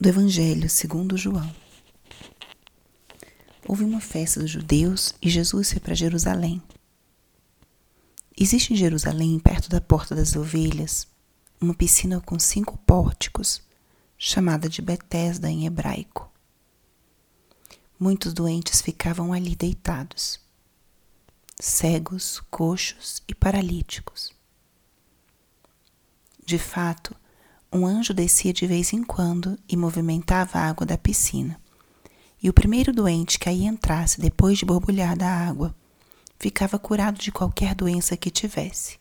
do Evangelho segundo João. Houve uma festa dos judeus e Jesus foi para Jerusalém. Existe em Jerusalém, perto da Porta das Ovelhas, uma piscina com cinco pórticos, chamada de Betesda em hebraico. Muitos doentes ficavam ali deitados, cegos, coxos e paralíticos. De fato, um anjo descia de vez em quando e movimentava a água da piscina. E o primeiro doente que aí entrasse depois de borbulhar da água ficava curado de qualquer doença que tivesse.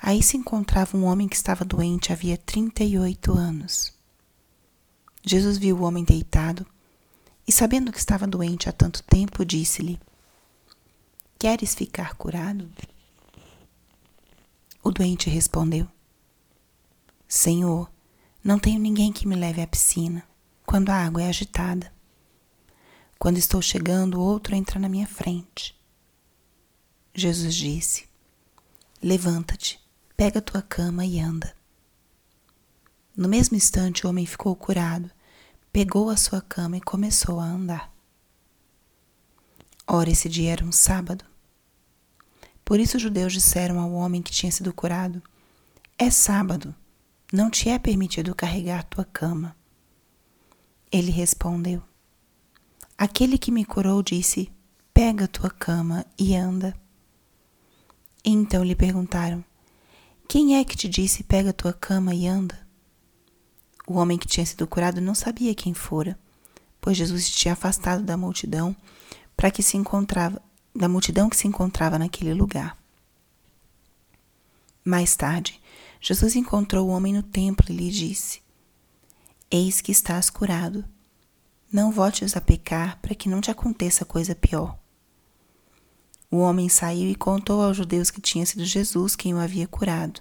Aí se encontrava um homem que estava doente havia 38 anos. Jesus viu o homem deitado e, sabendo que estava doente há tanto tempo, disse-lhe: Queres ficar curado? O doente respondeu: Senhor, não tenho ninguém que me leve à piscina quando a água é agitada. Quando estou chegando, outro entra na minha frente. Jesus disse: Levanta-te, pega tua cama e anda. No mesmo instante, o homem ficou curado, pegou a sua cama e começou a andar. Ora, esse dia era um sábado. Por isso os judeus disseram ao homem que tinha sido curado: É sábado não te é permitido carregar tua cama. Ele respondeu: Aquele que me curou disse: Pega tua cama e anda. Então lhe perguntaram: Quem é que te disse: Pega tua cama e anda? O homem que tinha sido curado não sabia quem fora, pois Jesus tinha afastado da multidão para que se encontrava da multidão que se encontrava naquele lugar. Mais tarde, Jesus encontrou o homem no templo e lhe disse: Eis que estás curado. Não voltes a pecar para que não te aconteça coisa pior. O homem saiu e contou aos judeus que tinha sido Jesus quem o havia curado.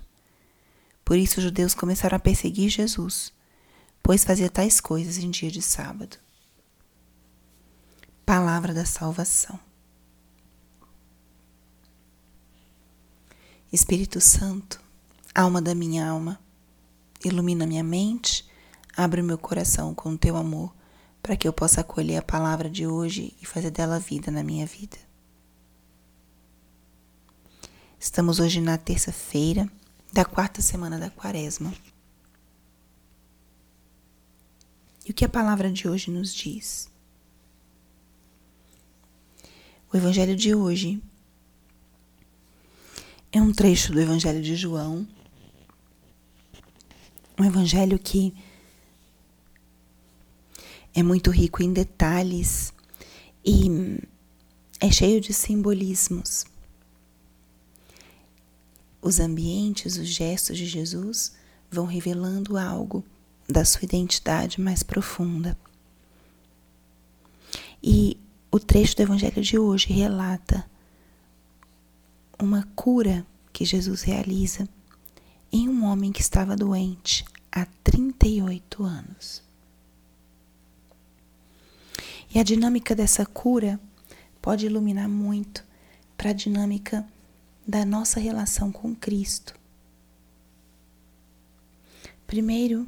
Por isso os judeus começaram a perseguir Jesus, pois fazia tais coisas em dia de sábado. Palavra da salvação. Espírito Santo, Alma da minha alma, ilumina minha mente, abre meu coração com o teu amor, para que eu possa acolher a palavra de hoje e fazer dela vida na minha vida. Estamos hoje na terça-feira da quarta semana da quaresma. E o que a palavra de hoje nos diz? O evangelho de hoje é um trecho do evangelho de João, um evangelho que é muito rico em detalhes e é cheio de simbolismos. Os ambientes, os gestos de Jesus vão revelando algo da sua identidade mais profunda. E o trecho do Evangelho de hoje relata uma cura que Jesus realiza em um homem que estava doente há 38 anos. E a dinâmica dessa cura pode iluminar muito para a dinâmica da nossa relação com Cristo. Primeiro,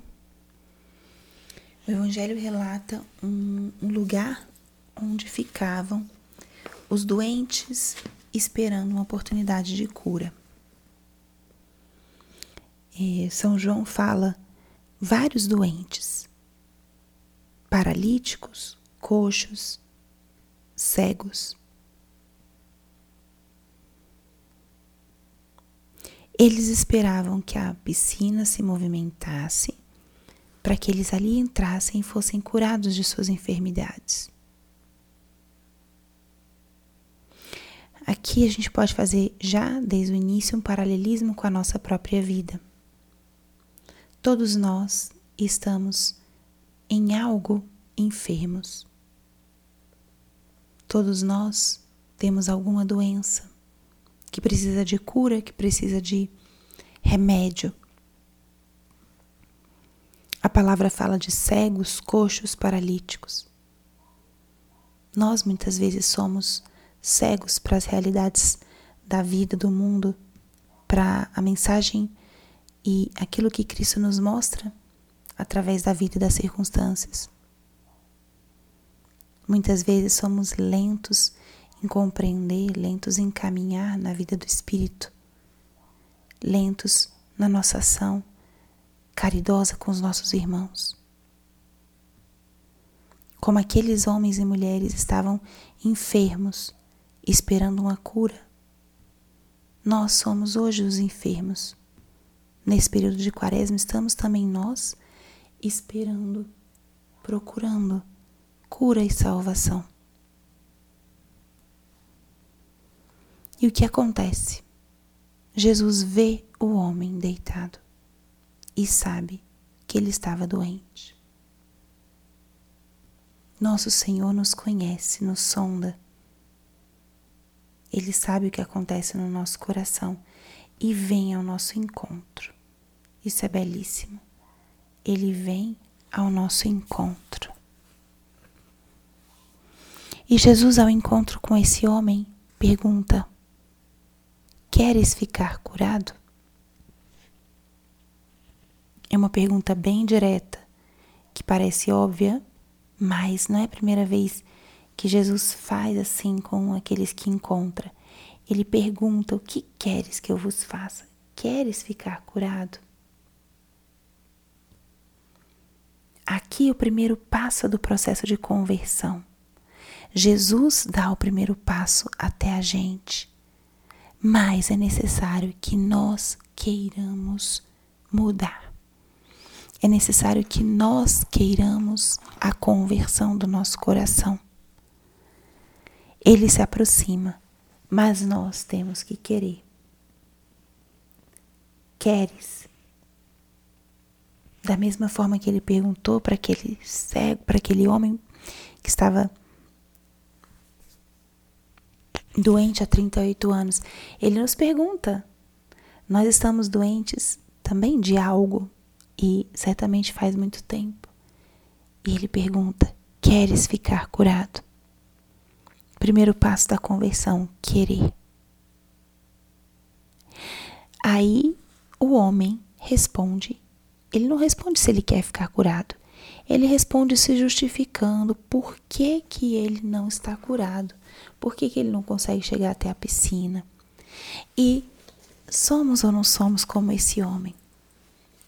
o Evangelho relata um, um lugar onde ficavam os doentes esperando uma oportunidade de cura. São João fala vários doentes, paralíticos, coxos, cegos. Eles esperavam que a piscina se movimentasse para que eles ali entrassem e fossem curados de suas enfermidades. Aqui a gente pode fazer já desde o início um paralelismo com a nossa própria vida. Todos nós estamos em algo enfermos. Todos nós temos alguma doença que precisa de cura, que precisa de remédio. A palavra fala de cegos, coxos, paralíticos. Nós muitas vezes somos cegos para as realidades da vida, do mundo, para a mensagem e aquilo que Cristo nos mostra através da vida e das circunstâncias. Muitas vezes somos lentos em compreender, lentos em caminhar na vida do Espírito, lentos na nossa ação caridosa com os nossos irmãos. Como aqueles homens e mulheres estavam enfermos, esperando uma cura. Nós somos hoje os enfermos. Nesse período de quaresma, estamos também nós esperando, procurando cura e salvação. E o que acontece? Jesus vê o homem deitado e sabe que ele estava doente. Nosso Senhor nos conhece, nos sonda. Ele sabe o que acontece no nosso coração e vem ao nosso encontro. Isso é belíssimo. Ele vem ao nosso encontro. E Jesus, ao encontro com esse homem, pergunta: Queres ficar curado? É uma pergunta bem direta, que parece óbvia, mas não é a primeira vez que Jesus faz assim com aqueles que encontra. Ele pergunta: O que queres que eu vos faça? Queres ficar curado? Aqui o primeiro passo do processo de conversão. Jesus dá o primeiro passo até a gente, mas é necessário que nós queiramos mudar. É necessário que nós queiramos a conversão do nosso coração. Ele se aproxima, mas nós temos que querer. Queres? Da mesma forma que ele perguntou para aquele cego, para aquele homem que estava doente há 38 anos, ele nos pergunta: nós estamos doentes também de algo e certamente faz muito tempo. E ele pergunta: Queres ficar curado? Primeiro passo da conversão: querer. Aí o homem responde. Ele não responde se ele quer ficar curado. Ele responde se justificando por que, que ele não está curado, por que, que ele não consegue chegar até a piscina. E somos ou não somos como esse homem?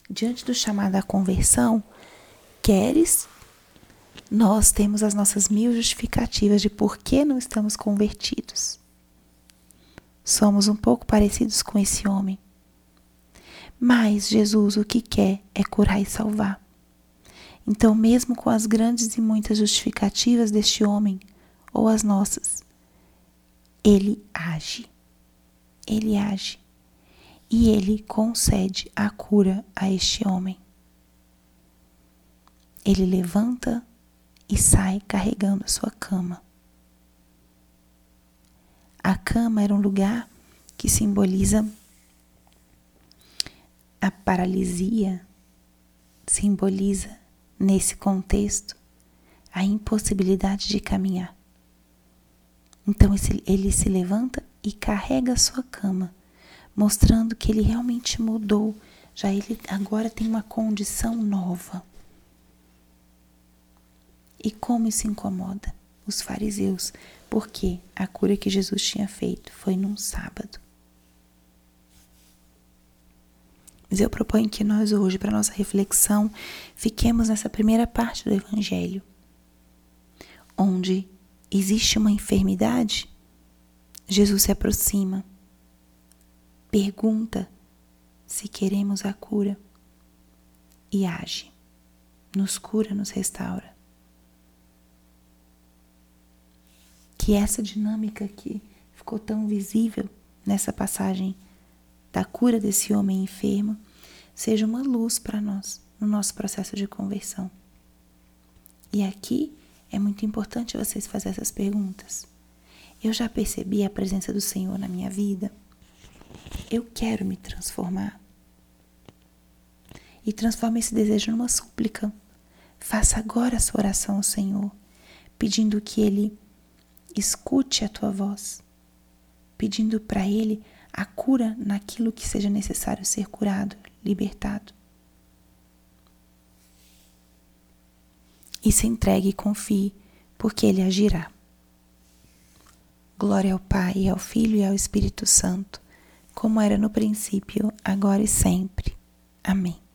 Diante do chamado à conversão, queres? Nós temos as nossas mil justificativas de por que não estamos convertidos. Somos um pouco parecidos com esse homem. Mas Jesus o que quer é curar e salvar. Então, mesmo com as grandes e muitas justificativas deste homem, ou as nossas, ele age. Ele age e ele concede a cura a este homem. Ele levanta e sai carregando a sua cama. A cama era um lugar que simboliza a paralisia, simboliza, nesse contexto, a impossibilidade de caminhar. Então ele se levanta e carrega a sua cama mostrando que ele realmente mudou, já ele agora tem uma condição nova. E como isso incomoda os fariseus? Porque a cura que Jesus tinha feito foi num sábado. Mas eu proponho que nós hoje, para nossa reflexão, fiquemos nessa primeira parte do Evangelho, onde existe uma enfermidade, Jesus se aproxima pergunta se queremos a cura e age. Nos cura, nos restaura. Que essa dinâmica que ficou tão visível nessa passagem da cura desse homem enfermo seja uma luz para nós no nosso processo de conversão. E aqui é muito importante vocês fazerem essas perguntas. Eu já percebi a presença do Senhor na minha vida? Eu quero me transformar. E transforme esse desejo numa súplica. Faça agora a sua oração ao Senhor, pedindo que Ele escute a tua voz, pedindo para Ele a cura naquilo que seja necessário ser curado, libertado. e se entregue e confie, porque Ele agirá. Glória ao Pai, ao Filho e ao Espírito Santo, como era no princípio, agora e sempre. Amém.